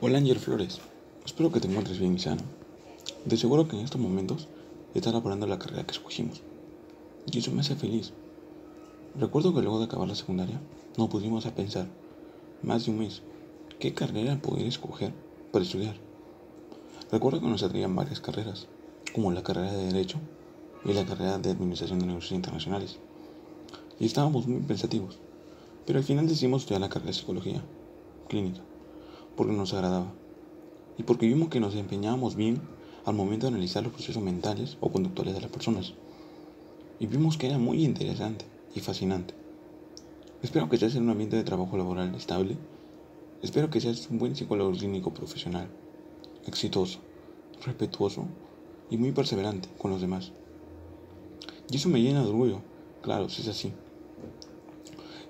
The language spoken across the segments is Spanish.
Hola Ángel Flores, espero que te encuentres bien y sano. De seguro que en estos momentos estás elaborando la carrera que escogimos. Y eso me hace feliz. Recuerdo que luego de acabar la secundaria nos pusimos a pensar, más de un mes, qué carrera poder escoger para estudiar. Recuerdo que nos atraían varias carreras, como la carrera de Derecho y la carrera de Administración de Negocios Internacionales. Y estábamos muy pensativos, pero al final decidimos estudiar la carrera de Psicología Clínica porque nos agradaba y porque vimos que nos desempeñábamos bien al momento de analizar los procesos mentales o conductuales de las personas. Y vimos que era muy interesante y fascinante. Espero que estés en un ambiente de trabajo laboral estable. Espero que seas un buen psicólogo clínico profesional, exitoso, respetuoso y muy perseverante con los demás. Y eso me llena de orgullo, claro, si es así.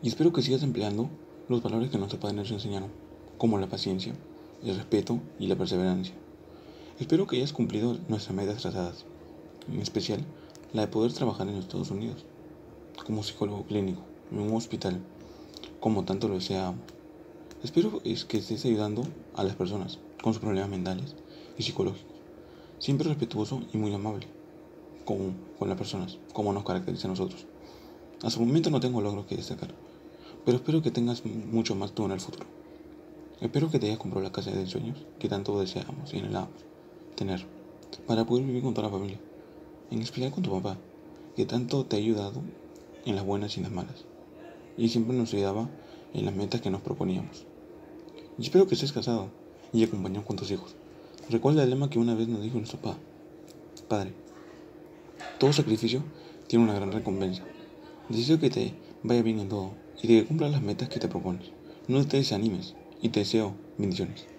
Y espero que sigas empleando los valores que nuestros padres nos enseñaron como la paciencia, el respeto y la perseverancia. Espero que hayas cumplido nuestras metas trazadas, en especial la de poder trabajar en los Estados Unidos como psicólogo clínico en un hospital, como tanto lo deseábamos. Espero que estés ayudando a las personas con sus problemas mentales y psicológicos, siempre respetuoso y muy amable con, con las personas, como nos caracteriza a nosotros. Hasta el momento no tengo logros que destacar, pero espero que tengas mucho más tú en el futuro. Espero que te hayas comprado la casa de sueños que tanto deseamos y anhelamos tener para poder vivir con toda la familia, en especial con tu papá, que tanto te ha ayudado en las buenas y en las malas, y siempre nos ayudaba en las metas que nos proponíamos. Y espero que estés casado y acompañado con tus hijos. Recuerda el lema que una vez nos dijo nuestro papá, Padre, todo sacrificio tiene una gran recompensa. Deseo que te vaya bien en todo y que cumplas las metas que te propones. No te desanimes y te deseo bendiciones.